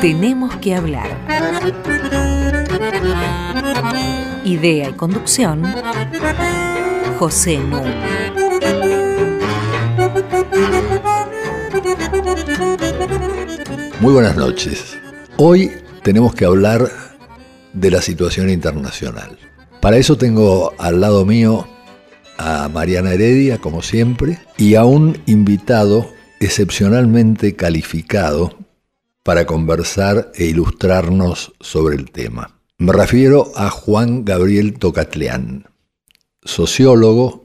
Tenemos que hablar. Idea y conducción, José Nu. Muy buenas noches. Hoy tenemos que hablar de la situación internacional. Para eso tengo al lado mío a Mariana Heredia, como siempre, y a un invitado excepcionalmente calificado para conversar e ilustrarnos sobre el tema. Me refiero a Juan Gabriel Tocatleán, sociólogo,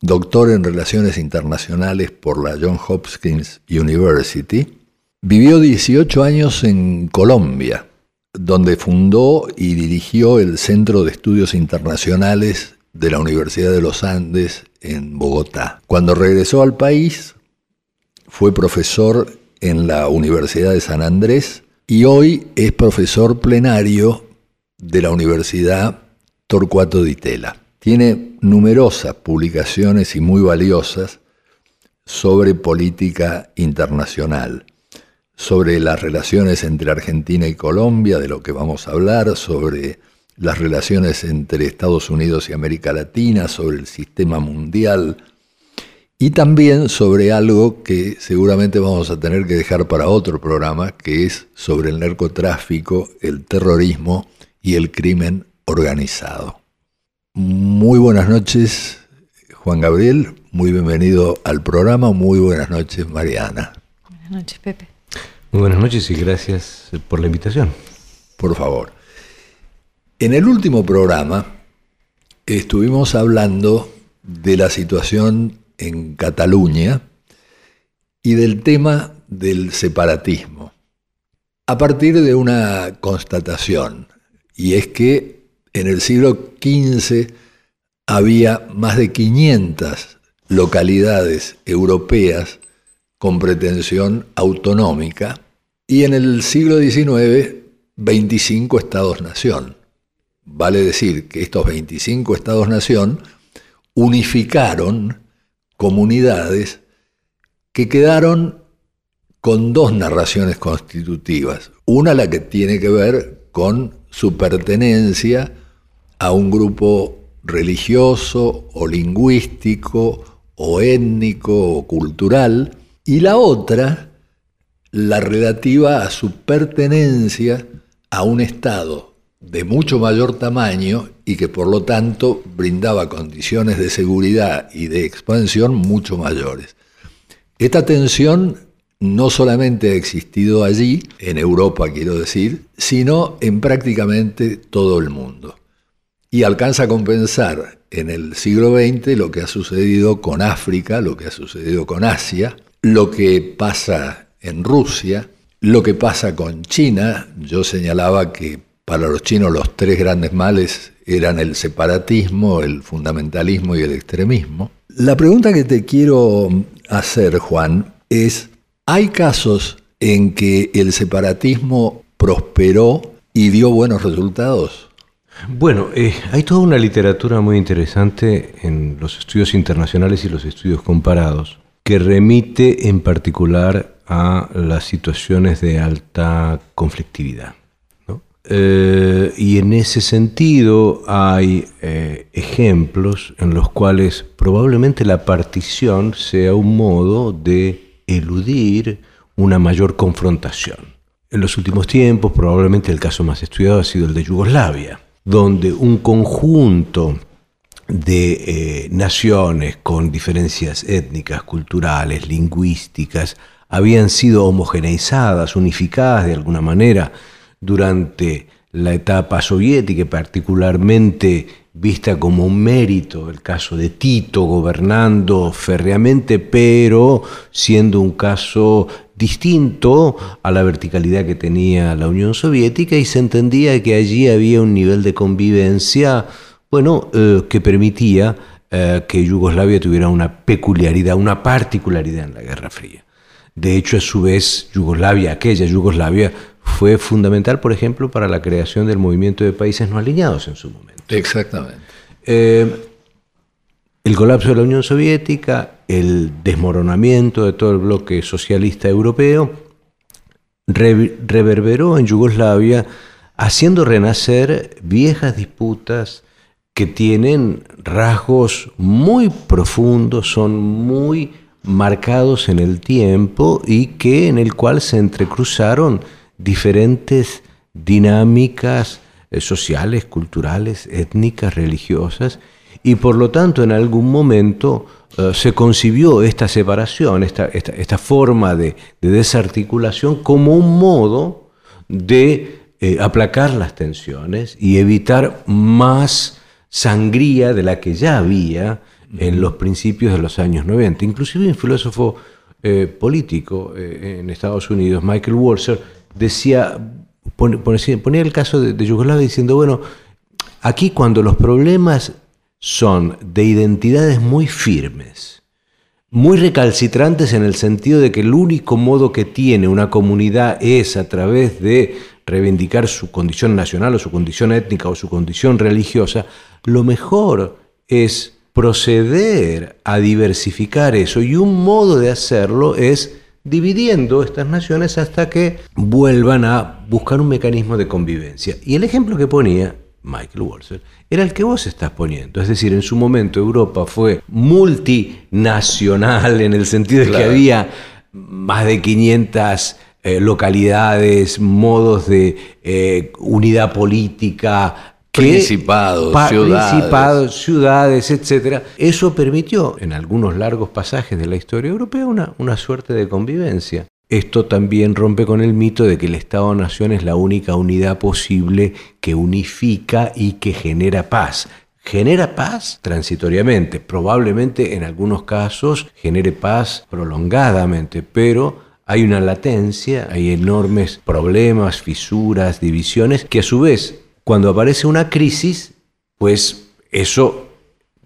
doctor en Relaciones Internacionales por la Johns Hopkins University. Vivió 18 años en Colombia, donde fundó y dirigió el Centro de Estudios Internacionales de la Universidad de los Andes en Bogotá. Cuando regresó al país, fue profesor en la Universidad de San Andrés y hoy es profesor plenario de la Universidad Torcuato Di Tella. Tiene numerosas publicaciones y muy valiosas sobre política internacional, sobre las relaciones entre Argentina y Colombia, de lo que vamos a hablar, sobre las relaciones entre Estados Unidos y América Latina, sobre el sistema mundial y también sobre algo que seguramente vamos a tener que dejar para otro programa, que es sobre el narcotráfico, el terrorismo y el crimen organizado. Muy buenas noches, Juan Gabriel, muy bienvenido al programa, muy buenas noches, Mariana. Buenas noches, Pepe. Muy buenas noches y gracias por la invitación. Por favor. En el último programa estuvimos hablando de la situación en Cataluña y del tema del separatismo, a partir de una constatación, y es que en el siglo XV había más de 500 localidades europeas con pretensión autonómica y en el siglo XIX 25 estados-nación. Vale decir que estos 25 estados-nación unificaron comunidades que quedaron con dos narraciones constitutivas. Una la que tiene que ver con su pertenencia a un grupo religioso o lingüístico o étnico o cultural, y la otra la relativa a su pertenencia a un Estado de mucho mayor tamaño y que por lo tanto brindaba condiciones de seguridad y de expansión mucho mayores. Esta tensión no solamente ha existido allí, en Europa quiero decir, sino en prácticamente todo el mundo. Y alcanza a compensar en el siglo XX lo que ha sucedido con África, lo que ha sucedido con Asia, lo que pasa en Rusia, lo que pasa con China. Yo señalaba que para los chinos los tres grandes males eran el separatismo, el fundamentalismo y el extremismo. La pregunta que te quiero hacer, Juan, es, ¿hay casos en que el separatismo prosperó y dio buenos resultados? Bueno, eh, hay toda una literatura muy interesante en los estudios internacionales y los estudios comparados que remite en particular a las situaciones de alta conflictividad. Eh, y en ese sentido hay eh, ejemplos en los cuales probablemente la partición sea un modo de eludir una mayor confrontación. En los últimos tiempos probablemente el caso más estudiado ha sido el de Yugoslavia, donde un conjunto de eh, naciones con diferencias étnicas, culturales, lingüísticas, habían sido homogeneizadas, unificadas de alguna manera, durante la etapa soviética, particularmente vista como un mérito el caso de Tito gobernando férreamente, pero siendo un caso distinto a la verticalidad que tenía la Unión Soviética y se entendía que allí había un nivel de convivencia, bueno, eh, que permitía eh, que Yugoslavia tuviera una peculiaridad, una particularidad en la Guerra Fría. De hecho, a su vez, Yugoslavia, aquella Yugoslavia, fue fundamental, por ejemplo, para la creación del movimiento de países no alineados en su momento. Exactamente. Eh, el colapso de la Unión Soviética, el desmoronamiento de todo el bloque socialista europeo, reverberó en Yugoslavia haciendo renacer viejas disputas que tienen rasgos muy profundos, son muy marcados en el tiempo y que en el cual se entrecruzaron diferentes dinámicas eh, sociales, culturales, étnicas, religiosas, y por lo tanto en algún momento eh, se concibió esta separación, esta, esta, forma de, desarticulación como un modo de eh, aplacar las tensiones y evitar más sangría de la que ya había en los principios de los años 90. Inclusive un filósofo político en Estados Unidos, Michael Walzer, decía, ponía el caso de, de Yugoslavia diciendo, bueno, aquí cuando los problemas son de identidades muy firmes, muy recalcitrantes en el sentido de que el único modo que tiene una comunidad es a través de reivindicar su condición nacional o su condición étnica o su condición religiosa, lo mejor es proceder a diversificar eso y un modo de hacerlo es dividiendo estas naciones hasta que vuelvan a buscar un mecanismo de convivencia. Y el ejemplo que ponía Michael Walzer, era el que vos estás poniendo. Es decir, en su momento Europa fue multinacional en el sentido de que había más de 500 eh, localidades, modos de eh, unidad política, principados, ciudades. principados, ciudades, etc. Eso permitió en algunos largos pasajes de la historia europea una, una suerte de convivencia. Esto también rompe con el mito de que el Estado-Nación es la única unidad posible que unifica y que genera paz. Genera paz transitoriamente, probablemente en algunos casos genere paz prolongadamente, pero hay una latencia, hay enormes problemas, fisuras, divisiones, que a su vez, cuando aparece una crisis, pues eso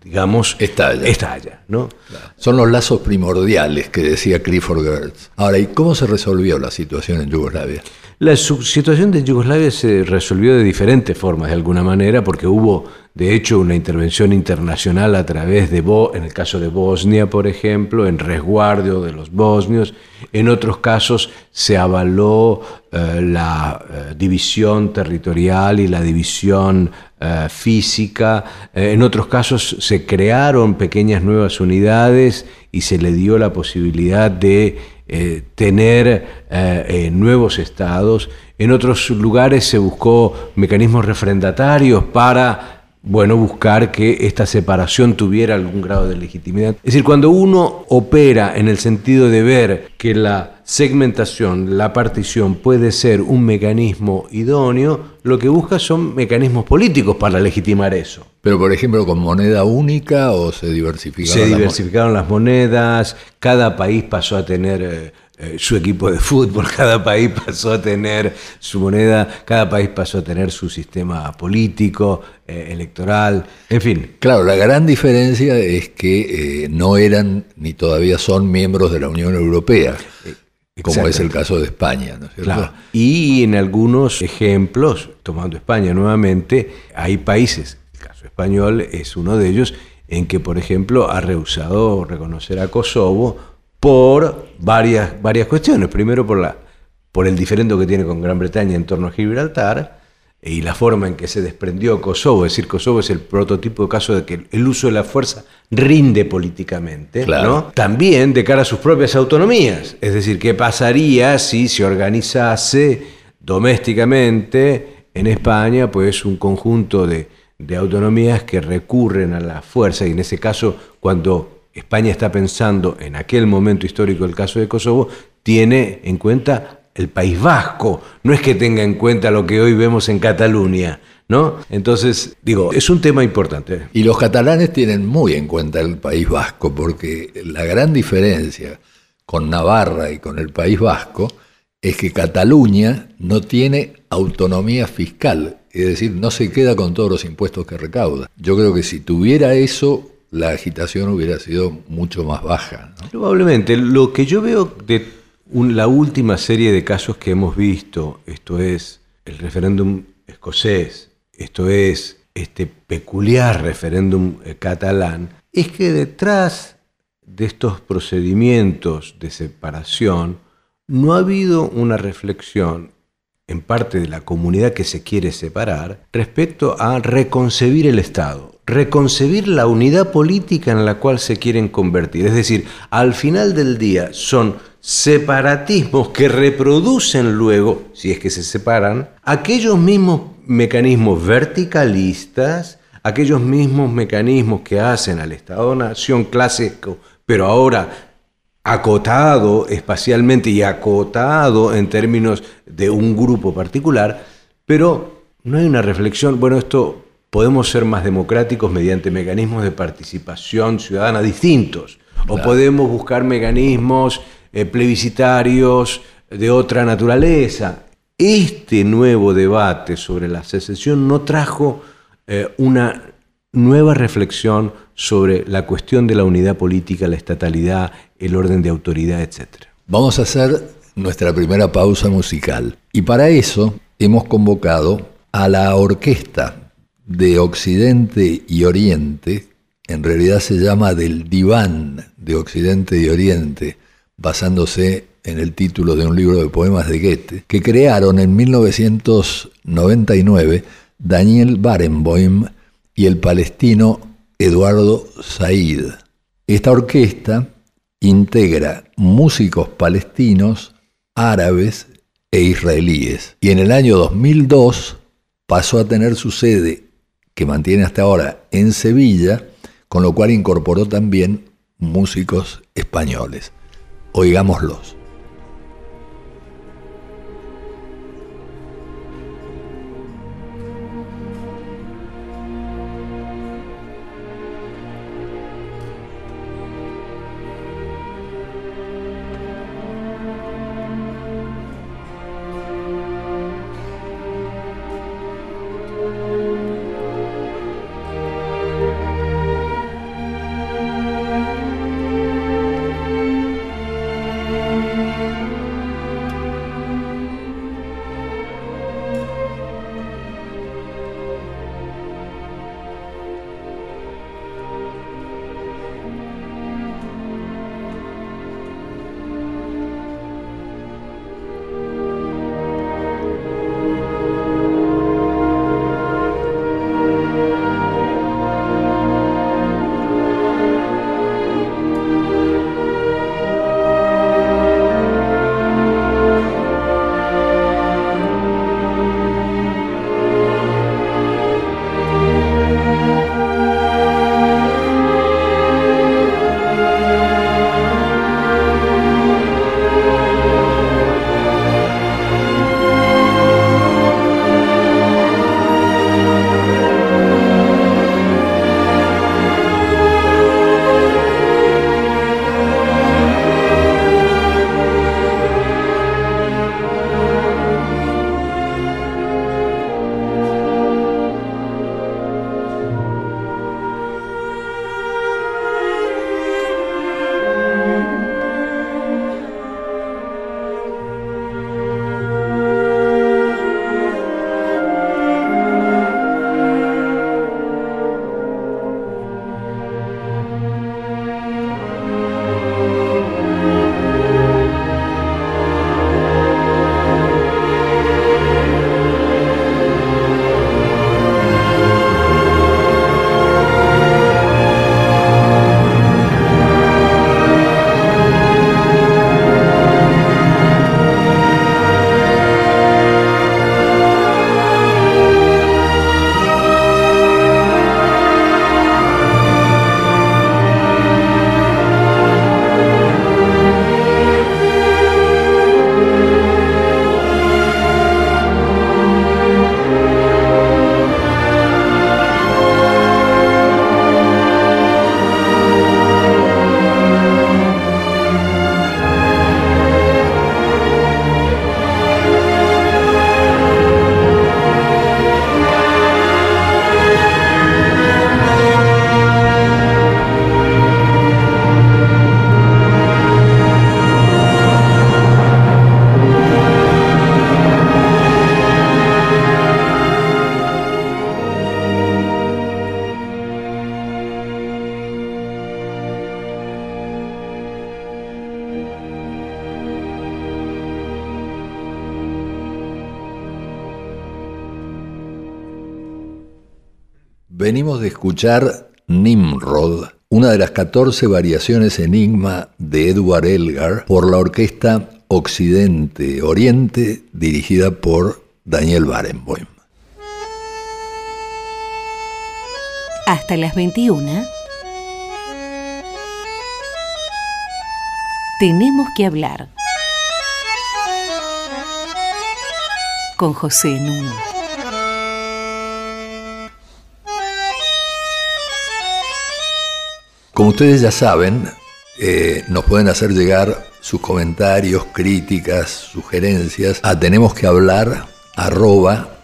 digamos, estalla. estalla ¿no? Son los lazos primordiales que decía Clifford Gertz. Ahora, ¿y cómo se resolvió la situación en Yugoslavia? La situación de Yugoslavia se resolvió de diferentes formas, de alguna manera, porque hubo, de hecho, una intervención internacional a través de, en el caso de Bosnia, por ejemplo, en resguardo de los bosnios. En otros casos se avaló eh, la eh, división territorial y la división eh, física. en otros casos se crearon pequeñas nuevas unidades y se le dio la posibilidad de eh, tener eh, eh, nuevos estados. En otros lugares se buscó mecanismos refrendatarios para bueno, buscar que esta separación tuviera algún grado de legitimidad. Es decir, cuando uno opera en el sentido de ver que la segmentación, la partición puede ser un mecanismo idóneo, lo que busca son mecanismos políticos para legitimar eso. Pero, por ejemplo, con moneda única o se diversificaron. Se diversificaron las monedas, cada país pasó a tener eh, eh, su equipo de fútbol, cada país pasó a tener su moneda, cada país pasó a tener su sistema político, eh, electoral, en fin. Claro, la gran diferencia es que no eran ni todavía son miembros de la Unión Europea como es el caso de España. ¿no es cierto? Y en algunos ejemplos, tomando España nuevamente, hay países, el caso español es uno de ellos, en que, por ejemplo, ha rehusado reconocer a Kosovo por varias, varias cuestiones. Primero, por, la, por el diferendo que tiene con Gran Bretaña en torno a Gibraltar, y la forma en que se desprendió Kosovo, es decir, Kosovo es el prototipo de caso de que el uso de la fuerza rinde políticamente, ¿no? también de cara a sus propias autonomías, es decir, qué pasaría si se organizase domésticamente en España pues un conjunto de, de autonomías que recurren a la fuerza y en ese caso cuando España está pensando en aquel momento histórico el caso de Kosovo, tiene en cuenta el País Vasco, no es que tenga en cuenta lo que hoy vemos en Cataluña. ¿No? Entonces, digo, es un tema importante. Y los catalanes tienen muy en cuenta el País Vasco, porque la gran diferencia con Navarra y con el País Vasco es que Cataluña no tiene autonomía fiscal, es decir, no se queda con todos los impuestos que recauda. Yo creo que si tuviera eso, la agitación hubiera sido mucho más baja. Probablemente. Lo que yo veo de la última serie de casos que hemos visto, esto es el referéndum escocés, esto es este peculiar referéndum eh, catalán, es que detrás de estos procedimientos de separación no ha habido una reflexión en parte de la comunidad que se quiere separar respecto a reconcebir el Estado, reconcebir la unidad política en la cual se quieren convertir. Es decir, al final del día son separatismos que reproducen luego, si es que se separan, aquellos mismos mecanismos verticalistas, aquellos mismos mecanismos que hacen al Estado-Nación clásico, pero ahora acotado espacialmente y acotado en términos de un grupo particular, pero no hay una reflexión, bueno, esto podemos ser más democráticos mediante mecanismos de participación ciudadana distintos, o podemos buscar mecanismos eh, plebiscitarios de otra naturaleza. Este nuevo debate sobre la secesión no trajo eh, una nueva reflexión sobre la cuestión de la unidad política, la estatalidad, el orden de autoridad, etc. Vamos a hacer nuestra primera pausa musical. Y para eso hemos convocado a la orquesta de Occidente y Oriente, en realidad se llama del diván de Occidente y Oriente, basándose en el título de un libro de poemas de Goethe, que crearon en 1999 Daniel Barenboim y el palestino Eduardo Said. Esta orquesta integra músicos palestinos, árabes e israelíes. Y en el año 2002 pasó a tener su sede, que mantiene hasta ahora, en Sevilla, con lo cual incorporó también músicos españoles. Oigámoslos. Escuchar Nimrod, una de las 14 variaciones enigma de Edward Elgar por la orquesta Occidente Oriente dirigida por Daniel Barenboim. Hasta las 21. Tenemos que hablar con José Nuno. Como ustedes ya saben, eh, nos pueden hacer llegar sus comentarios, críticas, sugerencias a tenemos que hablar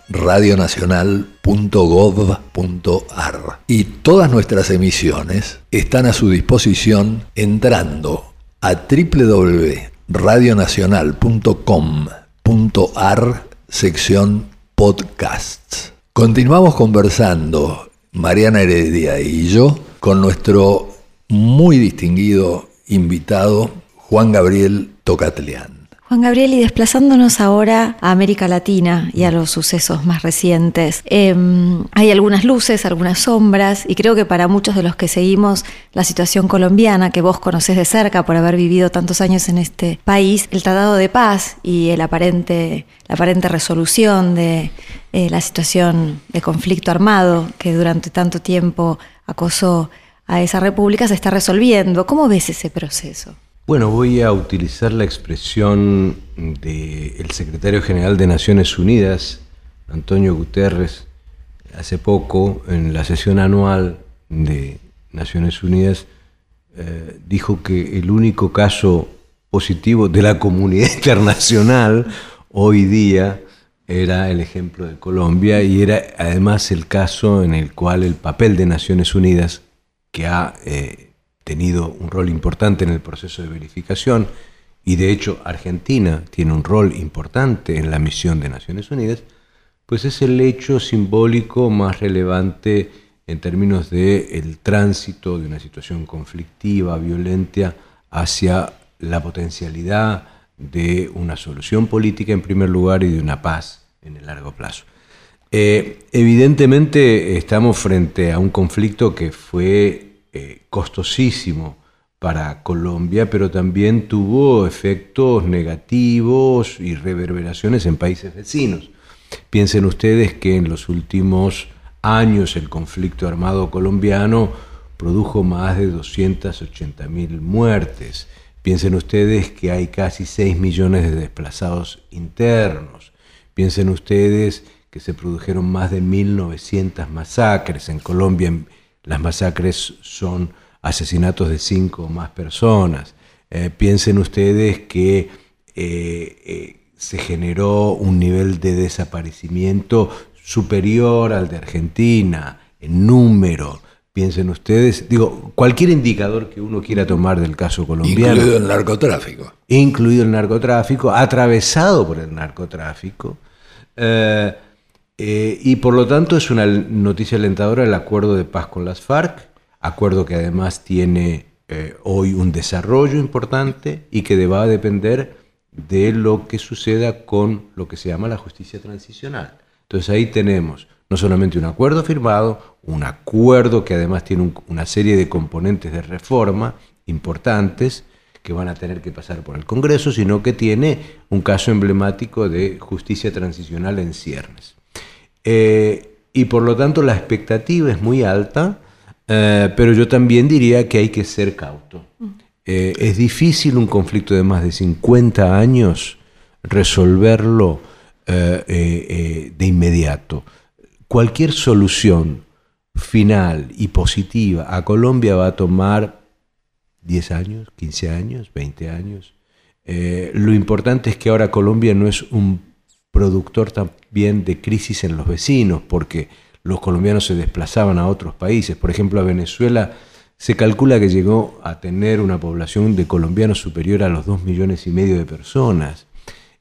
radionacional.gov.ar. Y todas nuestras emisiones están a su disposición entrando a www.radionacional.com.ar sección podcasts. Continuamos conversando, Mariana Heredia y yo, con nuestro muy distinguido invitado Juan Gabriel Tocatlián. Juan Gabriel, y desplazándonos ahora a América Latina y a los sucesos más recientes, em, hay algunas luces, algunas sombras, y creo que para muchos de los que seguimos la situación colombiana, que vos conocés de cerca por haber vivido tantos años en este país, el Tratado de Paz y el aparente, la aparente resolución de eh, la situación de conflicto armado que durante tanto tiempo acosó a esa república se está resolviendo. ¿Cómo ves ese proceso? Bueno, voy a utilizar la expresión del secretario general de Naciones Unidas, Antonio Guterres, hace poco, en la sesión anual de Naciones Unidas, eh, dijo que el único caso positivo de la comunidad internacional hoy día era el ejemplo de Colombia y era además el caso en el cual el papel de Naciones Unidas, que ha eh, tenido un rol importante en el proceso de verificación y de hecho Argentina tiene un rol importante en la misión de Naciones Unidas, pues es el hecho simbólico más relevante en términos de el tránsito de una situación conflictiva, violenta, hacia la potencialidad de una solución política en primer lugar y de una paz en el largo plazo. Eh, evidentemente estamos frente a un conflicto que fue eh, costosísimo para Colombia, pero también tuvo efectos negativos y reverberaciones en países vecinos. Piensen ustedes que en los últimos años el conflicto armado colombiano produjo más de 280 mil muertes. Piensen ustedes que hay casi 6 millones de desplazados internos. Piensen ustedes que se produjeron más de 1.900 masacres en Colombia las masacres son asesinatos de cinco o más personas. Eh, piensen ustedes que eh, eh, se generó un nivel de desaparecimiento superior al de Argentina, en número. Piensen ustedes, digo, cualquier indicador que uno quiera tomar del caso colombiano. Incluido el narcotráfico. Incluido el narcotráfico, atravesado por el narcotráfico. Eh, y por lo tanto es una noticia alentadora el acuerdo de paz con las FARC, acuerdo que además tiene eh, hoy un desarrollo importante y que va a depender de lo que suceda con lo que se llama la justicia transicional. Entonces ahí tenemos no solamente un acuerdo firmado, un acuerdo que además tiene una serie de componentes de reforma importantes que van a tener que pasar por el Congreso, sino que tiene un caso emblemático de justicia transicional en ciernes. Eh, y por lo tanto la expectativa es muy alta, eh, pero yo también diría que hay que ser cauto. Eh, es difícil un conflicto de más de 50 años resolverlo de inmediato. Cualquier solución final y positiva a Colombia va a tomar 10 años, 15 años, 20 años. lo importante es que ahora Colombia no es un productor también de crisis en los vecinos, porque los colombianos se desplazaban a otros países. Por ejemplo, a Venezuela se calcula que llegó a tener una población de colombianos superior a los dos millones y medio de personas.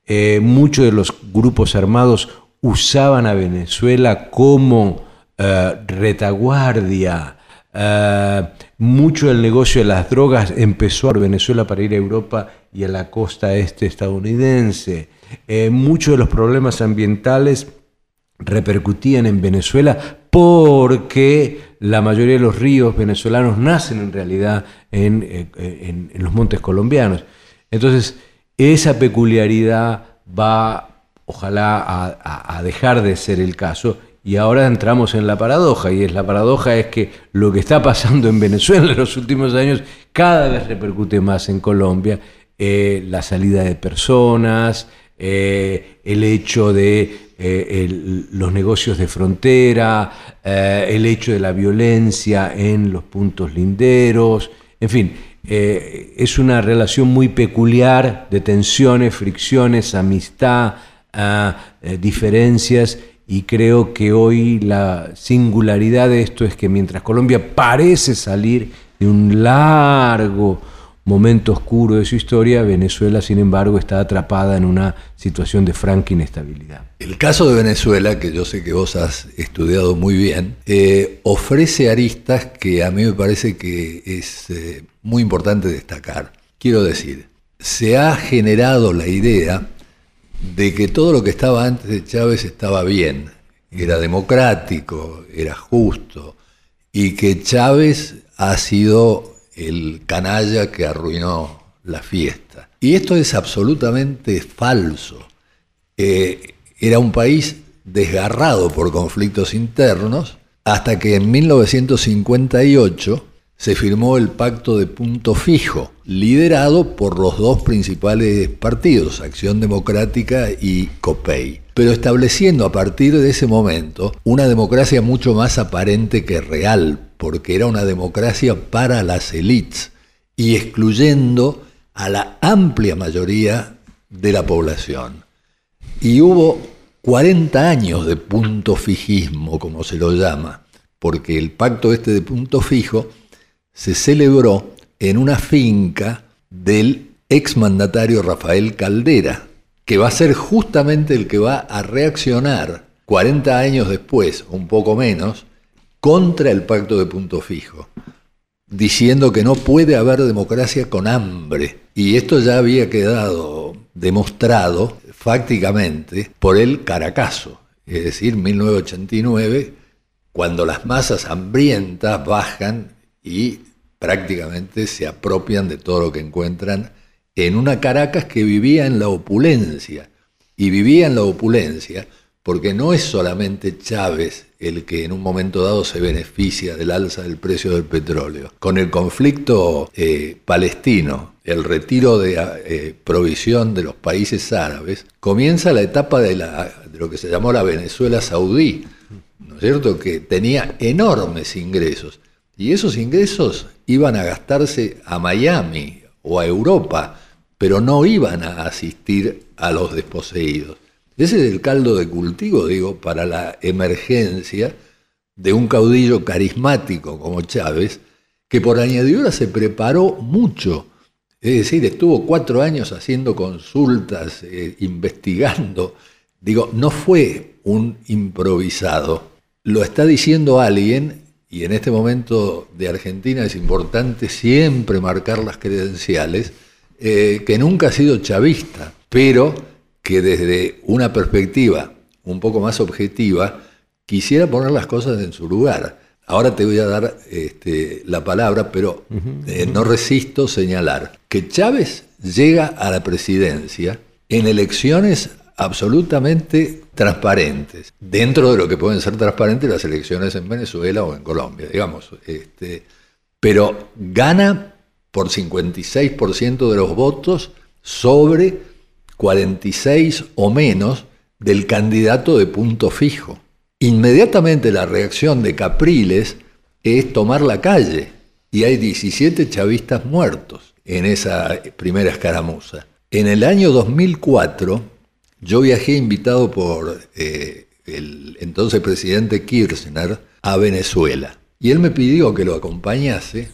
Eh, muchos de los grupos armados usaban a Venezuela como eh, retaguardia. Eh, mucho del negocio de las drogas empezó a Venezuela para ir a Europa y a la costa este estadounidense. Eh, muchos de los problemas ambientales repercutían en Venezuela porque la mayoría de los ríos venezolanos nacen en realidad en, eh, en- los montes colombianos. Entonces, esa peculiaridad va, ojalá, a dejar de ser el caso. Y ahora entramos en la paradoja, y es la paradoja es que lo que está pasando en Venezuela en los últimos años cada vez repercute más en Colombia, eh, la salida de personas, eh, el hecho de eh, los negocios de frontera, eh, el hecho de la violencia en los puntos linderos, en fin, es una relación muy peculiar de tensiones, fricciones, amistad, ah, diferencias, y creo que hoy la singularidad de esto es que mientras Colombia parece salir de un largo momento oscuro de su historia, Venezuela, sin embargo, está atrapada en una situación de franca inestabilidad. El caso de Venezuela, que yo sé que vos has estudiado muy bien, eh, ofrece aristas que a mí me parece que es eh, muy importante destacar. Quiero decir, se ha generado la idea de que todo lo que estaba antes de Chávez estaba bien, era democrático, era justo, y que Chávez ha sido el canalla que arruinó la fiesta. Y esto es absolutamente falso. Eh, era un país desgarrado por conflictos internos hasta que en 1958 se firmó el pacto de punto fijo, liderado por los dos principales partidos, Acción Democrática y COPEI, pero estableciendo a partir de ese momento una democracia mucho más aparente que real, porque era una democracia para las élites y excluyendo a la amplia mayoría de la población. Y hubo 40 años de punto fijismo, como se lo llama, porque el pacto este de punto fijo se celebró en una finca del exmandatario Rafael Caldera, que va a ser justamente el que va a reaccionar 40 años después, un poco menos, contra el pacto de punto fijo, diciendo que no puede haber democracia con hambre. Y esto ya había quedado demostrado fácticamente por el Caracazo, es decir, 1989, cuando las masas hambrientas bajan y prácticamente se apropian de todo lo que encuentran en una Caracas que vivía en la opulencia. Y vivía en la opulencia porque no es solamente Chávez el que en un momento dado se beneficia del alza del precio del petróleo. Con el conflicto eh, palestino, el retiro de eh, provisión de los países árabes, comienza la etapa de, la, de lo que se llamó la Venezuela saudí, ¿no es cierto? Que tenía enormes ingresos. Y esos ingresos iban a gastarse a Miami o a Europa, pero no iban a asistir a los desposeídos. Ese es el caldo de cultivo, digo, para la emergencia de un caudillo carismático como Chávez, que por añadidura se preparó mucho. Es decir, estuvo cuatro años haciendo consultas, eh, investigando. Digo, no fue un improvisado. Lo está diciendo alguien, y en este momento de Argentina es importante siempre marcar las credenciales, eh, que nunca ha sido chavista, pero que desde una perspectiva un poco más objetiva quisiera poner las cosas en su lugar. Ahora te voy a dar este, la palabra, pero eh, no resisto señalar que Chávez llega a la presidencia en elecciones absolutamente transparentes, dentro de lo que pueden ser transparentes las elecciones en Venezuela o en Colombia, digamos. Este, pero gana por 56% de los votos sobre 46 o menos del candidato de punto fijo. Inmediatamente la reacción de Capriles es tomar la calle y hay 17 chavistas muertos en esa primera escaramuza. En el año 2004 yo viajé invitado por eh, el entonces presidente Kirchner a Venezuela y él me pidió que lo acompañase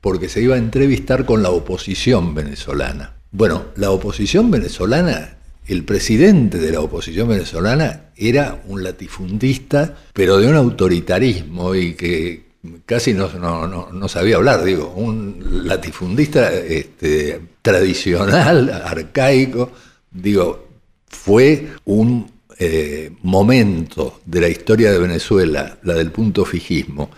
porque se iba a entrevistar con la oposición venezolana. Bueno, la oposición venezolana, el presidente de la oposición venezolana era un latifundista, pero de un autoritarismo y que casi no, no, no, sabía hablar, digo, un latifundista este, tradicional, arcaico, digo, fue un eh, momento de la historia de Venezuela, la del punto fijismo,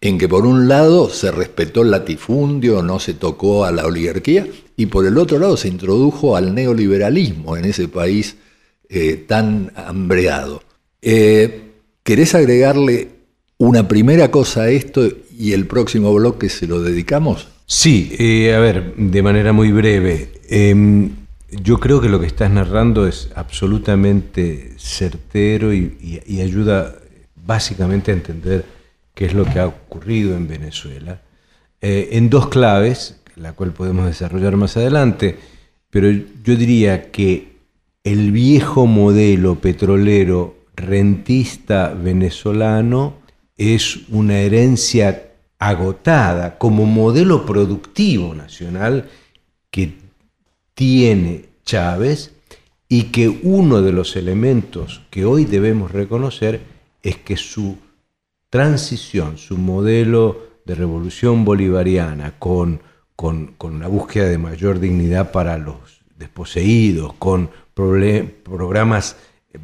en que por un lado se respetó el latifundio, no se tocó a la oligarquía, y por el otro lado se introdujo al neoliberalismo en ese país eh, tan hambreado. Eh, ¿Querés agregarle una primera cosa a esto y el próximo bloque se lo dedicamos? Sí, eh, a ver, de manera muy breve. Yo creo que lo que estás narrando es absolutamente certero y, y ayuda básicamente a entender qué es lo que ha ocurrido en Venezuela, en dos claves, la cual podemos desarrollar más adelante, pero yo diría que el viejo modelo petrolero rentista venezolano es una herencia agotada como modelo productivo nacional que tiene Chávez y que uno de los elementos que hoy debemos reconocer es que su transición, su modelo de revolución bolivariana con con, con una búsqueda de mayor dignidad para los desposeídos, con programas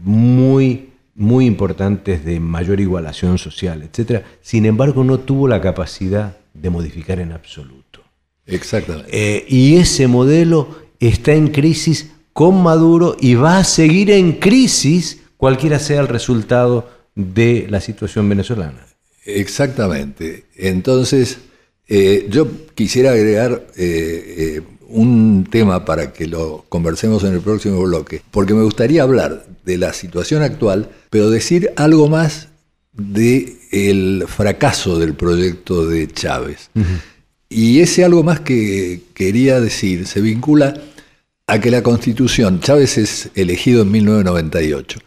muy, muy importantes de mayor igualación social, etc. Sin embargo, no tuvo la capacidad de modificar en absoluto. Exactamente. Eh, y ese modelo está en crisis con Maduro y va a seguir en crisis cualquiera sea el resultado de la situación venezolana. Exactamente. Entonces, eh, yo quisiera agregar eh, eh, un tema para que lo conversemos en el próximo bloque, porque me gustaría hablar de la situación actual, pero decir algo más del el fracaso del proyecto de Chávez. Y ese algo más que quería decir se vincula a que la constitución, Chávez es elegido en 1998,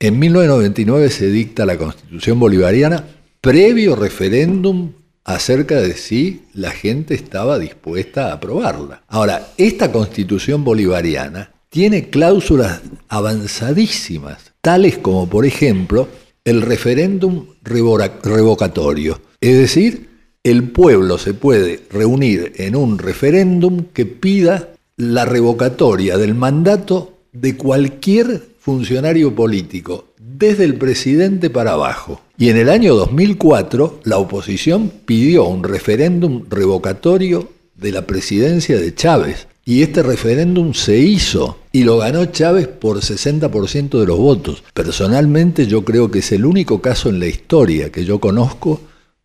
en 1999 se dicta la constitución bolivariana previo referéndum acerca de si la gente estaba dispuesta a aprobarla. Ahora, esta constitución bolivariana tiene cláusulas avanzadísimas, tales como, por ejemplo, el referéndum revocatorio. Es decir, el pueblo se puede reunir en un referéndum que pida la revocatoria del mandato de cualquier funcionario político, desde el presidente para abajo. Y en el año 2004 la oposición pidió un referéndum revocatorio de la presidencia de Chávez. Y este referéndum se hizo y lo ganó Chávez por 60% de los votos. Personalmente yo creo que es el único caso en la historia que yo conozco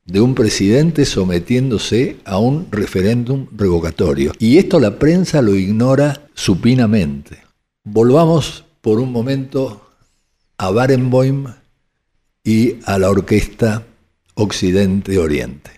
de un presidente sometiéndose a un referéndum revocatorio. Y esto la prensa lo ignora supinamente. Volvamos por un momento a Barenboim y a la orquesta Occidente-Oriente.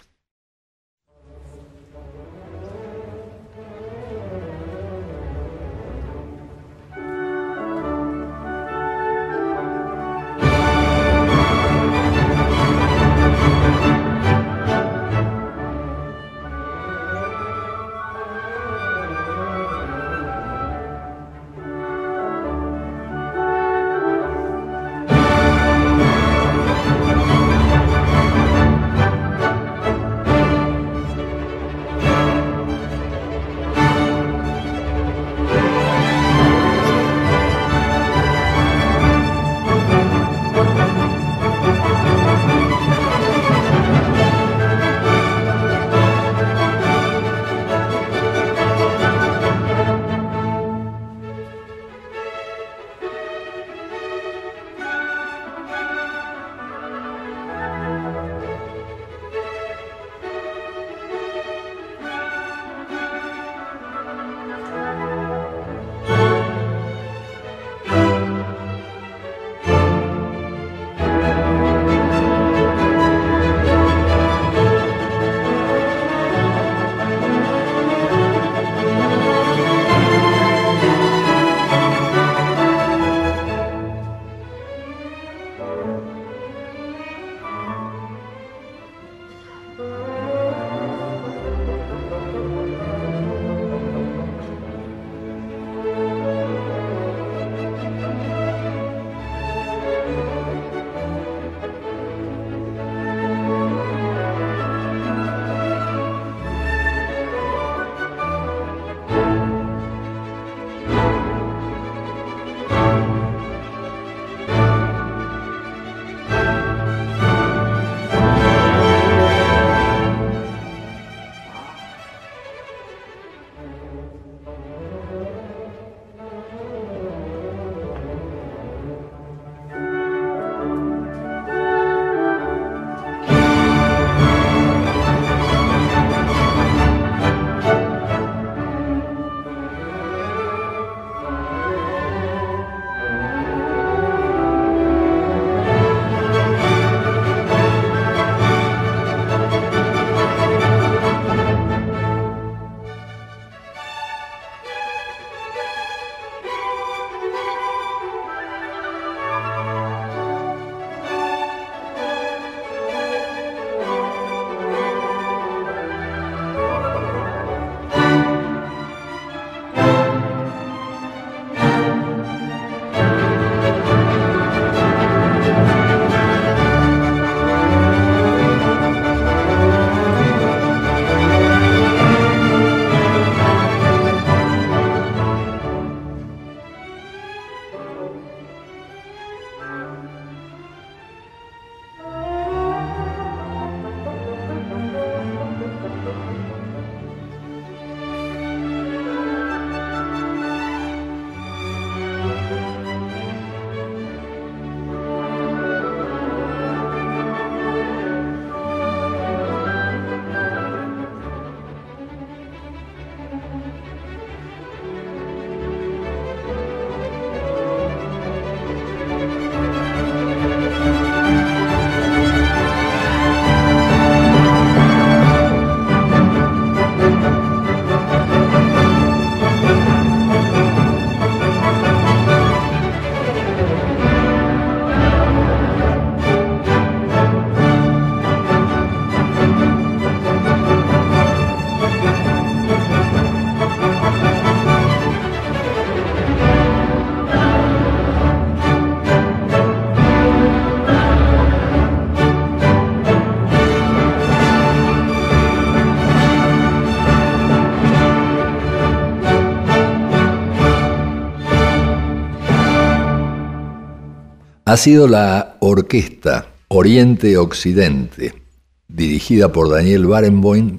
Ha sido la orquesta Oriente-Occidente, dirigida por Daniel Barenboim,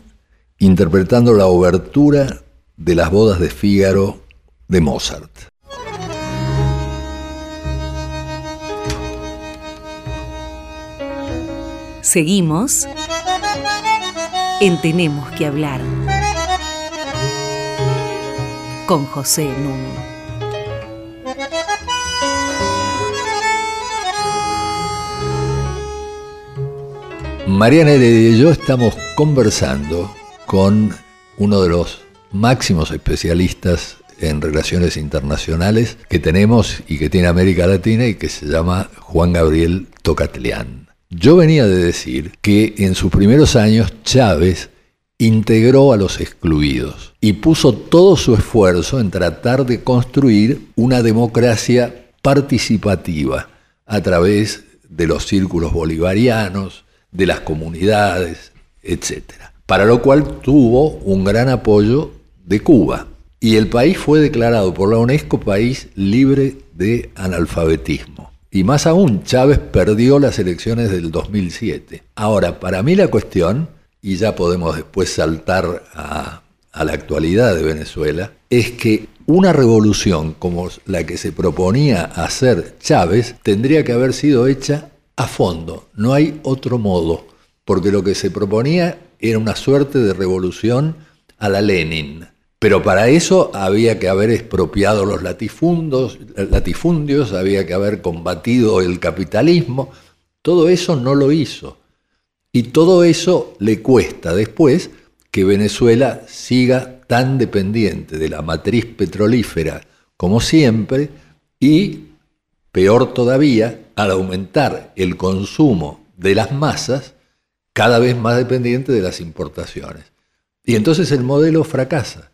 interpretando la obertura de las bodas de Fígaro de Mozart. Seguimos en Tenemos que hablar con José Nuno. Mariana y yo estamos conversando con uno de los máximos especialistas en relaciones internacionales que tenemos y que tiene América Latina y que se llama Juan Gabriel Tocatlián. Yo venía de decir que en sus primeros años Chávez integró a los excluidos y puso todo su esfuerzo en tratar de construir una democracia participativa a través de los círculos bolivarianos, de las comunidades, etc. Para lo cual tuvo un gran apoyo de Cuba. Y el país fue declarado por la UNESCO país libre de analfabetismo. Y más aún, Chávez perdió las elecciones del 2007. Ahora, para mí la cuestión, y ya podemos después saltar a, a la actualidad de Venezuela, es que una revolución como la que se proponía hacer Chávez tendría que haber sido hecha a fondo, no hay otro modo, porque lo que se proponía era una suerte de revolución a la Lenin. Pero para eso había que haber expropiado los latifundios, latifundios, había que haber combatido el capitalismo. Todo eso no lo hizo. Y todo eso le cuesta después que Venezuela siga tan dependiente de la matriz petrolífera como siempre y, peor todavía, al aumentar el consumo de las masas, cada vez más dependiente de las importaciones. Y entonces el modelo fracasa.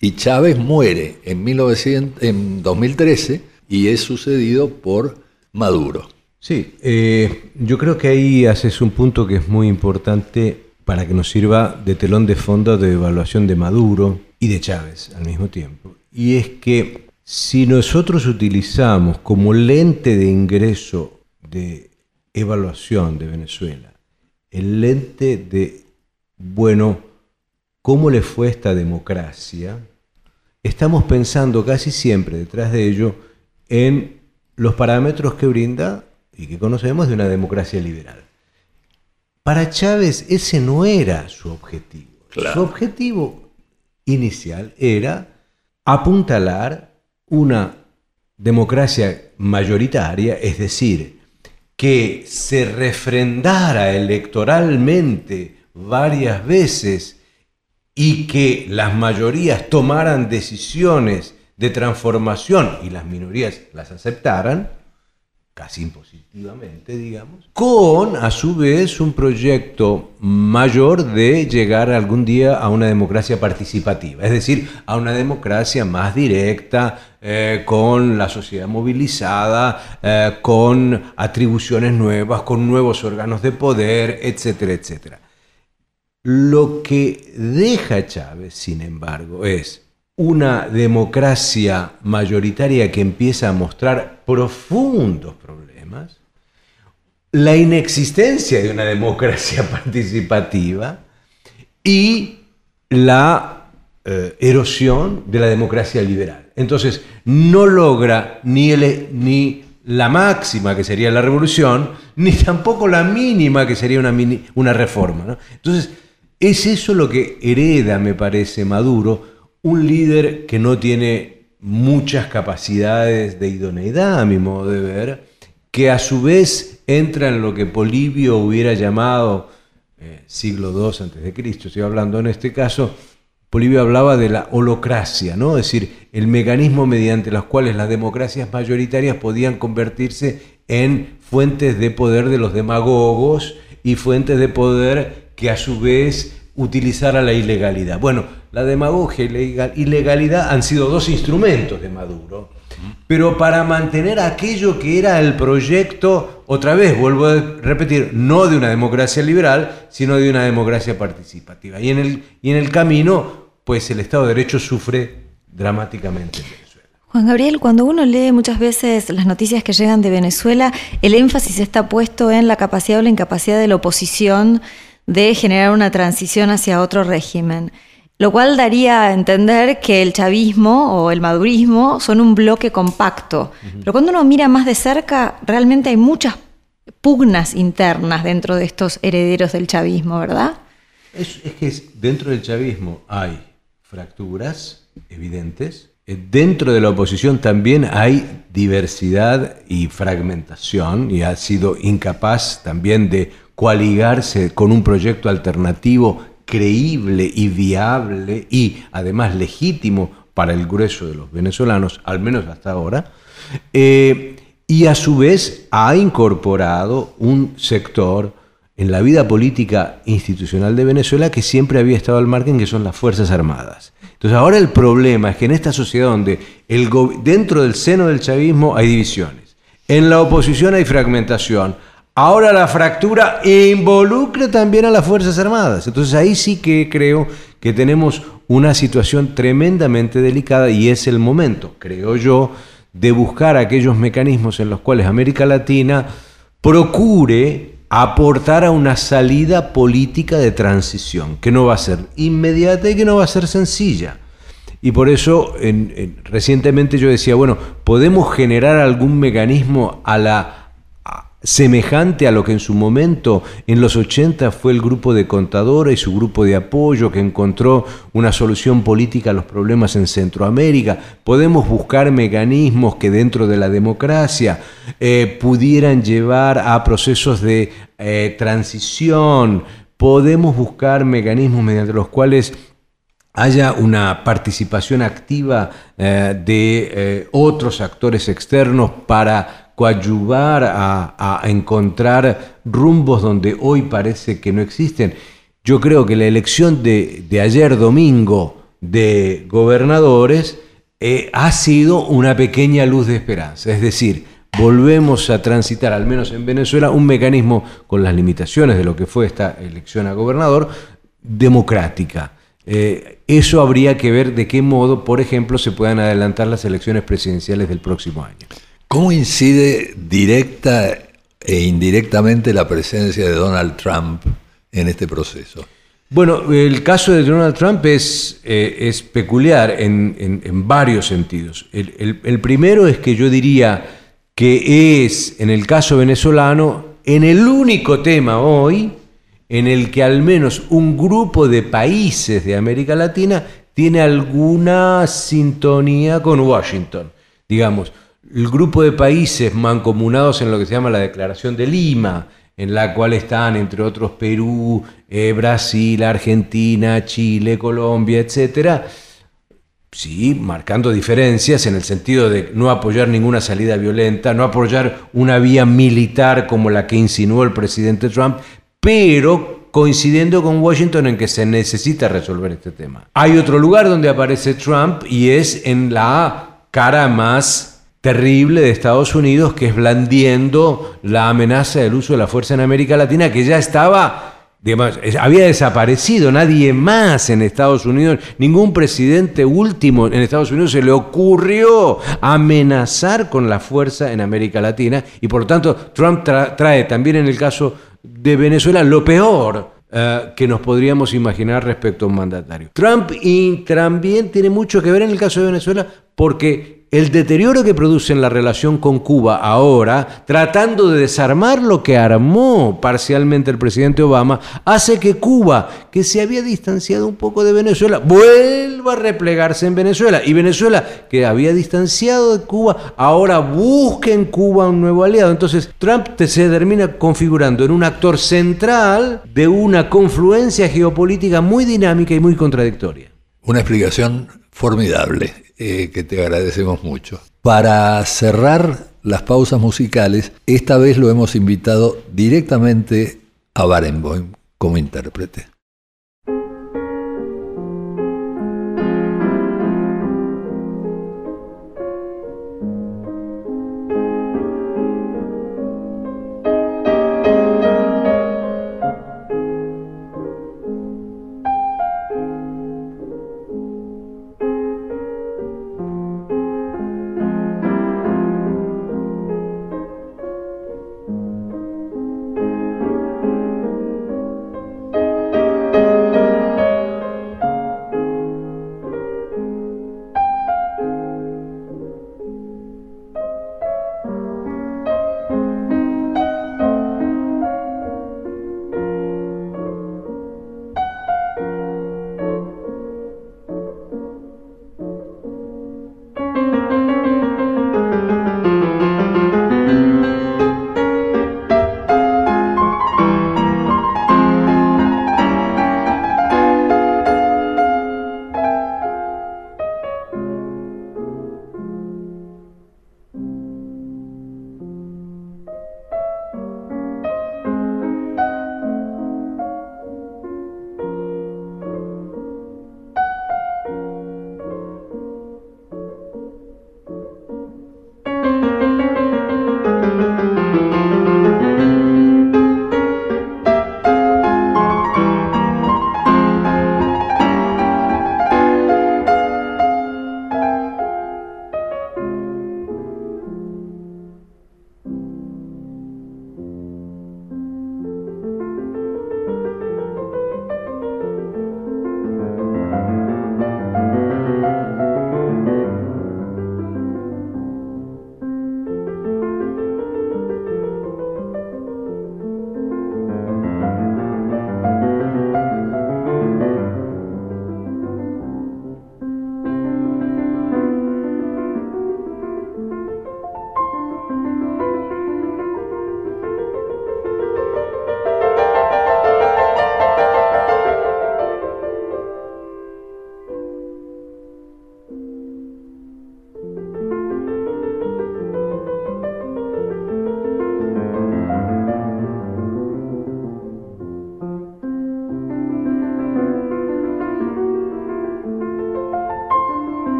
Y Chávez muere en, 1900, en 2013 y es sucedido por Maduro. Sí, eh, yo creo que ahí haces un punto que es muy importante para que nos sirva de telón de fondo de evaluación de Maduro y de Chávez al mismo tiempo. Y es que si nosotros utilizamos como lente de ingreso de evaluación de Venezuela el lente de, bueno, ¿cómo le fue esta democracia? Estamos pensando casi siempre detrás de ello en los parámetros que brinda y que conocemos de una democracia liberal. Para Chávez ese no era su objetivo. Su objetivo inicial era apuntalar una democracia mayoritaria, es decir, que se refrendara electoralmente varias veces y que las mayorías tomaran decisiones de transformación y las minorías las aceptaran, casi impositivamente, digamos, con a su vez un proyecto mayor de llegar algún día a una democracia participativa, es decir, a una democracia más directa, eh, con la sociedad movilizada, eh, con atribuciones nuevas, con nuevos órganos de poder, etcétera, etcétera. Lo que deja Chávez, sin embargo, es una democracia mayoritaria que empieza a mostrar profundos problemas, la inexistencia de una democracia participativa y la eh, erosión de la democracia liberal. Entonces, no logra ni, ni la máxima que sería la revolución, ni tampoco la mínima que sería una, una reforma. Entonces, es eso lo que hereda, me parece, Maduro, un líder que no tiene muchas capacidades de idoneidad, a mi modo de ver, que a su vez entra en lo que Polibio hubiera llamado eh, siglo II antes de Cristo, estoy hablando en este caso, Polibio hablaba de la holocracia, ¿no? Es decir, el mecanismo mediante los cuales las democracias mayoritarias podían convertirse en fuentes de poder de los demagogos y fuentes de poder que a su vez utilizara la ilegalidad. Bueno, la demagogia y la ilegalidad han sido dos instrumentos de Maduro, pero para mantener aquello que era el proyecto, otra vez vuelvo a repetir, no de una democracia liberal, sino de una democracia participativa. Y en el, y en el camino, pues el Estado de Derecho sufre dramáticamente. Juan Gabriel, cuando uno lee muchas veces las noticias que llegan de Venezuela, el énfasis está puesto en la capacidad o la incapacidad de la oposición de generar una transición hacia otro régimen, lo cual daría a entender que el chavismo o el madurismo son un bloque compacto. Pero cuando uno mira más de cerca, realmente hay muchas pugnas internas dentro de estos herederos del chavismo, ¿verdad? Es, es que dentro del chavismo hay fracturas evidentes, eh, dentro de la oposición también hay diversidad y fragmentación y ha sido incapaz también de coaligarse con un proyecto alternativo creíble y viable y además legítimo para el grueso de los venezolanos, al menos hasta ahora, eh, y a su vez ha incorporado un sector en la vida política institucional de Venezuela que siempre había estado al margen, que son las Fuerzas Armadas. Entonces ahora el problema es que en esta sociedad donde el dentro del seno del chavismo hay divisiones, en la oposición hay fragmentación, ahora la fractura involucra también a las Fuerzas Armadas. Entonces ahí sí que creo que tenemos una situación tremendamente delicada y es el momento, creo yo, de buscar aquellos mecanismos en los cuales América Latina procure aportar a una salida política de transición, que no va a ser inmediata y que no va a ser sencilla. Y por eso recientemente yo decía, bueno, podemos generar algún mecanismo a la semejante a lo que en su momento, en los 80, fue el grupo de contadora y su grupo de apoyo que encontró una solución política a los problemas en Centroamérica. Podemos buscar mecanismos que dentro de la democracia eh, pudieran llevar a procesos de eh, transición. Podemos buscar mecanismos mediante los cuales haya una participación activa eh, de otros actores externos para coadyuvar a, encontrar rumbos donde hoy parece que no existen. Yo creo que la elección de, ayer domingo de gobernadores eh, ha sido una pequeña luz de esperanza. Es decir, volvemos a transitar, al menos en Venezuela, un mecanismo con las limitaciones de lo que fue esta elección a gobernador, democrática. Eh, eso habría que ver de qué modo, por ejemplo, se puedan adelantar las elecciones presidenciales del próximo año. ¿Cómo incide directa e indirectamente la presencia de Donald Trump en este proceso? Bueno, el caso de Donald Trump es, eh, peculiar en, varios sentidos. El, primero es que yo diría que es, en el caso venezolano, en el único tema hoy en el que al menos un grupo de países de América Latina tiene alguna sintonía con Washington. Digamos, el grupo de países mancomunados en lo que se llama la Declaración de Lima, en la cual están, entre otros, Perú, eh, Brasil, Argentina, Chile, Colombia, etcétera, sí, marcando diferencias en el sentido de no apoyar ninguna salida violenta, no apoyar una vía militar como la que insinuó el presidente Trump, pero coincidiendo con Washington en que se necesita resolver este tema. Hay otro lugar donde aparece Trump y es en la cara más terrible de Estados Unidos, que es blandiendo la amenaza del uso de la fuerza en América Latina, que ya estaba, había desaparecido, nadie más en Estados Unidos, ningún presidente último en Estados Unidos se le ocurrió amenazar con la fuerza en América Latina, y por lo tanto Trump trae también en el caso de Venezuela lo peor eh, que nos podríamos imaginar respecto a un mandatario. Trump también tiene mucho que ver en el caso de Venezuela porque el deterioro que produce en la relación con Cuba ahora, tratando de desarmar lo que armó parcialmente el presidente Obama, hace que Cuba, que se había distanciado un poco de Venezuela, vuelva a replegarse en Venezuela. Y Venezuela, que había distanciado de Cuba, ahora busque en Cuba un nuevo aliado. Entonces Trump se termina configurando en un actor central de una confluencia geopolítica muy dinámica y muy contradictoria. Una explicación formidable. Eh, que te agradecemos mucho. Para cerrar las pausas musicales, esta vez lo hemos invitado directamente a Barenboim como intérprete.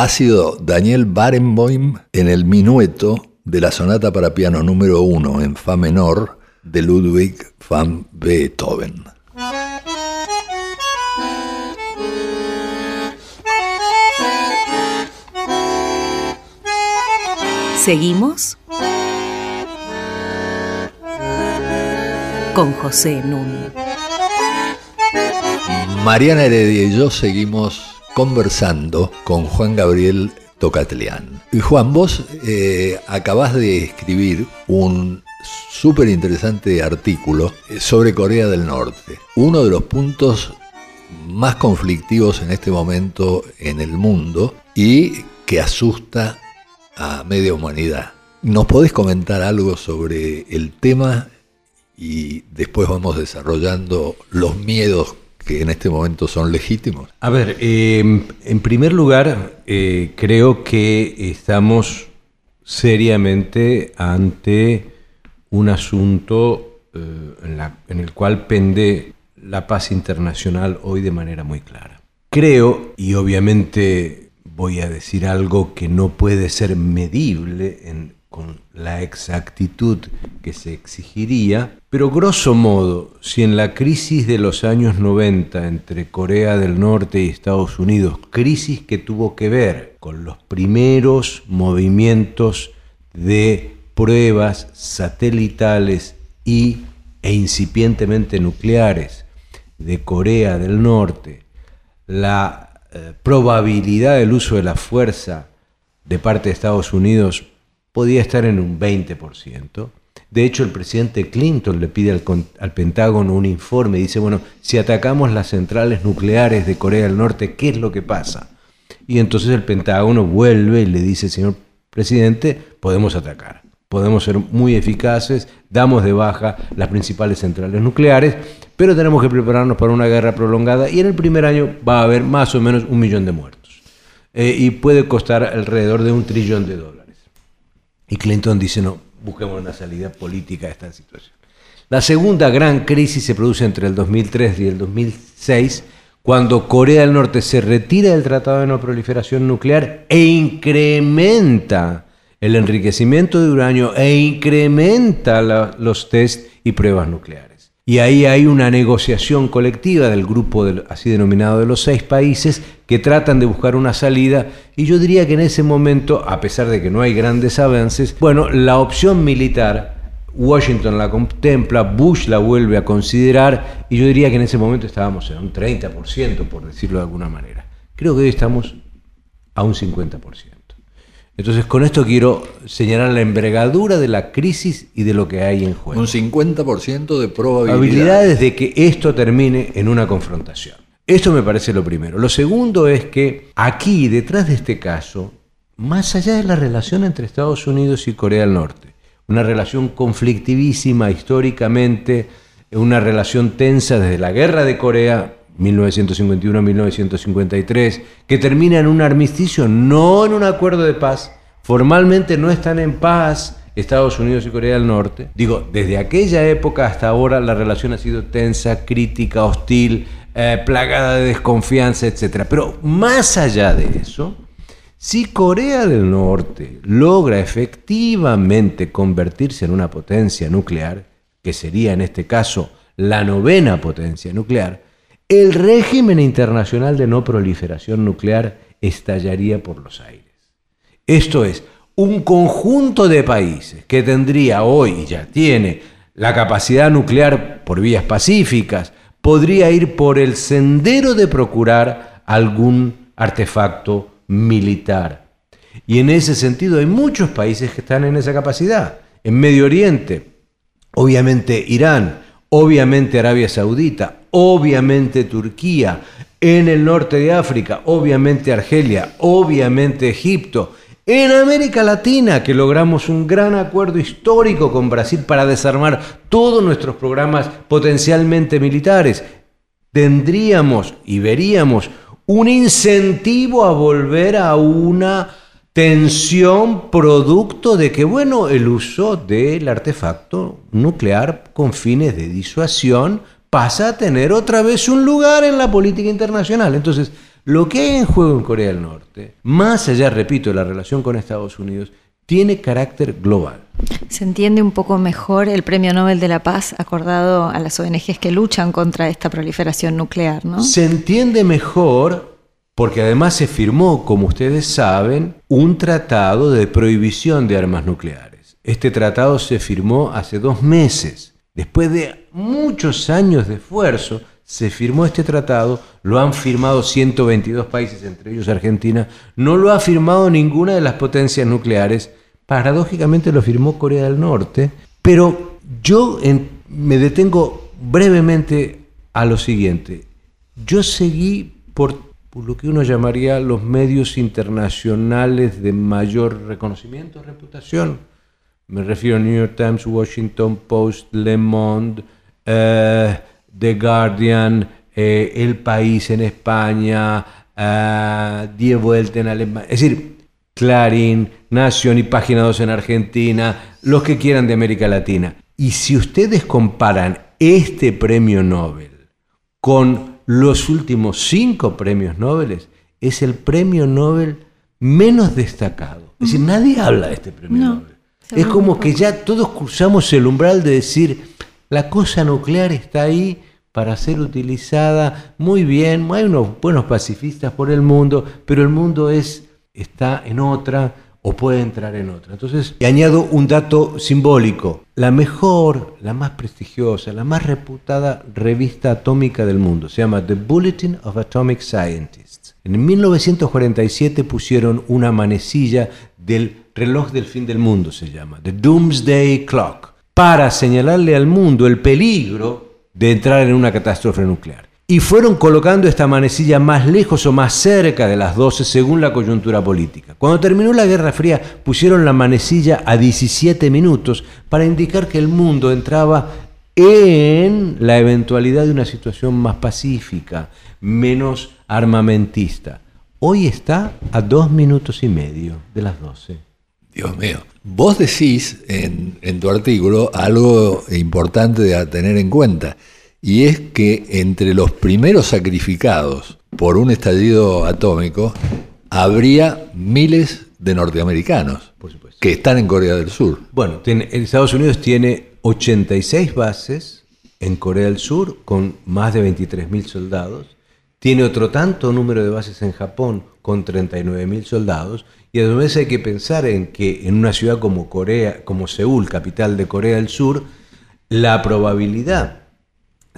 Ha sido Daniel Barenboim en el minueto de la sonata para piano número uno en Fa menor de Ludwig van Beethoven. Seguimos con José Nun. Mariana Heredia y yo seguimos conversando con Juan Gabriel Tocatlián. Y Juan, vos eh, acabás de escribir un súper interesante artículo eh, sobre Corea del Norte. Uno de los puntos más conflictivos en este momento en el mundo y que asusta a media humanidad. ¿Nos podés comentar algo sobre el tema y después vamos desarrollando los miedos que en este momento son legítimos? A ver, em, en primer lugar, eh, creo que estamos seriamente ante un asunto eh, en, en el cual pende la paz internacional hoy de manera muy clara. Creo, y obviamente voy a decir algo que no puede ser medible en con la exactitud que se exigiría, pero grosso modo, si en la crisis de los años 90 entre Corea del Norte y Estados Unidos, crisis que tuvo que ver con los primeros movimientos de pruebas satelitales y, e incipientemente nucleares de Corea del Norte, la eh, probabilidad del uso de la fuerza de parte de Estados Unidos podía estar en un 20%. De hecho, el presidente Clinton le pide al, Pentágono un informe dice, bueno, si atacamos las centrales nucleares de Corea del Norte, ¿qué es lo que pasa? Y entonces el Pentágono vuelve y le dice, señor presidente, podemos atacar, podemos ser muy eficaces, damos de baja las principales centrales nucleares, pero tenemos que prepararnos para una guerra prolongada y en el primer año va a haber más o menos un millón de muertos. Eh, y puede costar alrededor de un trillón de dólares. Y Clinton dice, no, busquemos una salida política a esta situación. La segunda gran crisis se produce entre el 2003 y el 2006, cuando Corea del Norte se retira del Tratado de No Proliferación Nuclear e incrementa el enriquecimiento de uranio e incrementa los test y pruebas nucleares. Y ahí hay una negociación colectiva del grupo así denominado de los seis países que tratan de buscar una salida. Y yo diría que en ese momento, a pesar de que no hay grandes avances, bueno, la opción militar, Washington la contempla, Bush la vuelve a considerar, y yo diría que en ese momento estábamos en un 30%, por decirlo de alguna manera. Creo que hoy estamos a un 50%. Entonces, con esto quiero señalar la envergadura de la crisis y de lo que hay en juego. Un 50% de probabilidades. De que esto termine en una confrontación. Esto me parece lo primero. Lo segundo es que aquí, detrás de este caso, más allá de la relación entre Estados Unidos y Corea del Norte, una relación conflictivísima históricamente, una relación tensa desde la guerra de Corea 1951-1953, que termina en un armisticio, no en un acuerdo de paz. Formalmente no están en paz Estados Unidos y Corea del Norte. Digo, desde aquella época hasta ahora la relación ha sido tensa, crítica, hostil, eh, plagada de desconfianza, etc. Pero más allá de eso, si Corea del Norte logra efectivamente convertirse en una potencia nuclear, que sería en este caso la novena potencia nuclear, el régimen internacional de no proliferación nuclear estallaría por los aires. Esto es, un conjunto de países que tendría hoy y ya tiene la capacidad nuclear por vías pacíficas, podría ir por el sendero de procurar algún artefacto militar. Y en ese sentido hay muchos países que están en esa capacidad. En Medio Oriente, obviamente Irán, obviamente Arabia Saudita, obviamente Turquía, en el norte de África, obviamente Argelia, obviamente Egipto, en América Latina, que logramos un gran acuerdo histórico con Brasil para desarmar todos nuestros programas potencialmente militares, tendríamos y veríamos un incentivo a volver a una tensión producto de que, bueno, el uso del artefacto nuclear con fines de disuasión pasa a tener otra vez un lugar en la política internacional. Entonces, Lo que hay en juego en Corea del Norte, más allá, repito, de la relación con Estados Unidos, tiene carácter global. Se entiende un poco mejor el Premio Nobel de la Paz acordado a las ONGs que luchan contra esta proliferación nuclear, ¿no? Se entiende mejor porque además se firmó, como ustedes saben, un tratado de prohibición de armas nucleares. Este tratado se firmó hace dos meses. Después de muchos años de esfuerzo, se firmó este tratado, lo han firmado 122 países, entre ellos Argentina, no lo ha firmado ninguna de las potencias nucleares, paradójicamente lo firmó Corea del Norte, pero yo me detengo brevemente a lo siguiente. Yo seguí por, por, lo que uno llamaría los medios internacionales de mayor reconocimiento, reputación. Me refiero a New York Times, Washington Post, Le Monde, eh, The Guardian, eh, El País en España, uh, Die Vuelta en Alemania. Es decir, Clarín, Nación y Página 2 en Argentina, los que quieran de América Latina. Y si ustedes comparan este premio Nobel con los últimos cinco premios Nobel, es el premio Nobel menos destacado. Es decir, nadie habla de este premio No, Nobel. Es como que ya todos cruzamos el umbral de decir, la cosa nuclear está ahí para ser utilizada muy bien, hay unos buenos pacifistas por el mundo, pero el mundo es, está en otra o puede entrar en otra. Entonces, y añado un dato simbólico. La mejor, la más prestigiosa, la más reputada revista atómica del mundo se llama The Bulletin of Atomic Scientists. En 1947 pusieron una manecilla del reloj del fin del mundo, se llama, The Doomsday Clock, para señalarle al mundo el peligro de entrar en una catástrofe nuclear. Y fueron colocando esta manecilla más lejos o más cerca de las 12 según la coyuntura política. Cuando terminó la Guerra Fría pusieron la manecilla a 17 minutos para indicar que el mundo entraba en la eventualidad de una situación más pacífica, menos armamentista. Hoy está a dos minutos y medio de las 12. Dios mío. Vos decís en, en, tu artículo algo importante de tener en cuenta, y es que entre los primeros sacrificados por un estallido atómico habría miles de norteamericanos que están en Corea del Sur. Bueno, tiene, Estados Unidos tiene 86 bases en Corea del Sur con más de 23.000 soldados, tiene otro tanto número de bases en Japón con 39.000 soldados, y además hay que pensar en que en una ciudad como Corea, como Seúl, capital de Corea del Sur, la probabilidad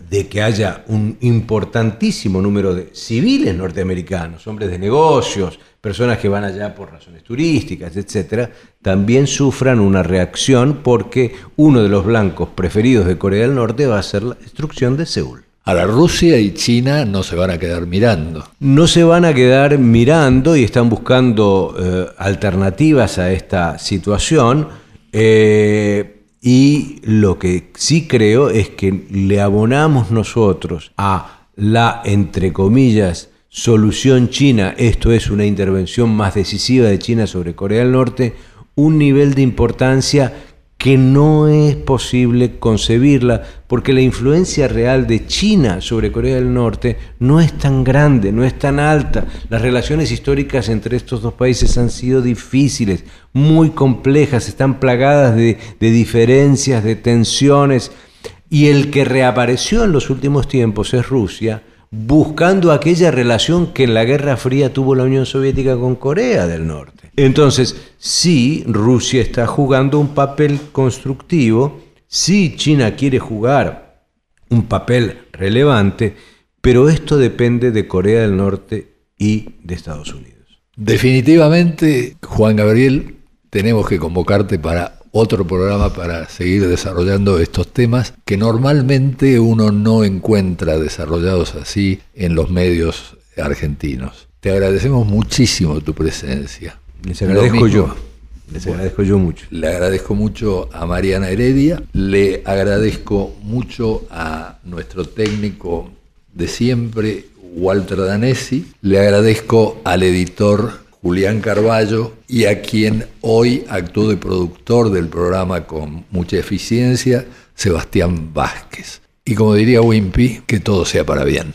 de que haya un importantísimo número de civiles norteamericanos, hombres de negocios, personas que van allá por razones turísticas, etcétera, también sufran una reacción porque uno de los blancos preferidos de Corea del Norte va a ser la destrucción de Seúl. Ahora, Rusia y China no se van a quedar mirando. No se van a quedar mirando y están buscando eh, alternativas a esta situación. Eh, y lo que sí creo es que le abonamos nosotros a la, entre comillas, solución china, esto es una intervención más decisiva de China sobre Corea del Norte, un nivel de importancia que no es posible concebirla porque la influencia real de China sobre Corea del Norte no es tan grande, no es tan alta. Las relaciones históricas entre estos dos países han sido difíciles, muy complejas, están plagadas de, de diferencias, de tensiones. Y el que reapareció en los últimos tiempos es Rusia, buscando aquella relación que en la Guerra Fría tuvo la Unión Soviética con Corea del Norte. Entonces, sí, Rusia está jugando un papel constructivo, sí, China quiere jugar un papel relevante, pero esto depende de Corea del Norte y de Estados Unidos. Definitivamente, Juan Gabriel, tenemos que convocarte para otro programa para seguir desarrollando estos temas que normalmente uno no encuentra desarrollados así en los medios argentinos. Te agradecemos muchísimo tu presencia. Les agradezco yo. Les agradezco yo mucho. Le agradezco mucho a Mariana Heredia, le agradezco mucho a nuestro técnico de siempre, Walter Danesi, le agradezco al editor Julián Carballo y a quien hoy actuó de productor del programa con mucha eficiencia, Sebastián Vázquez. Y como diría Wimpy, que todo sea para bien.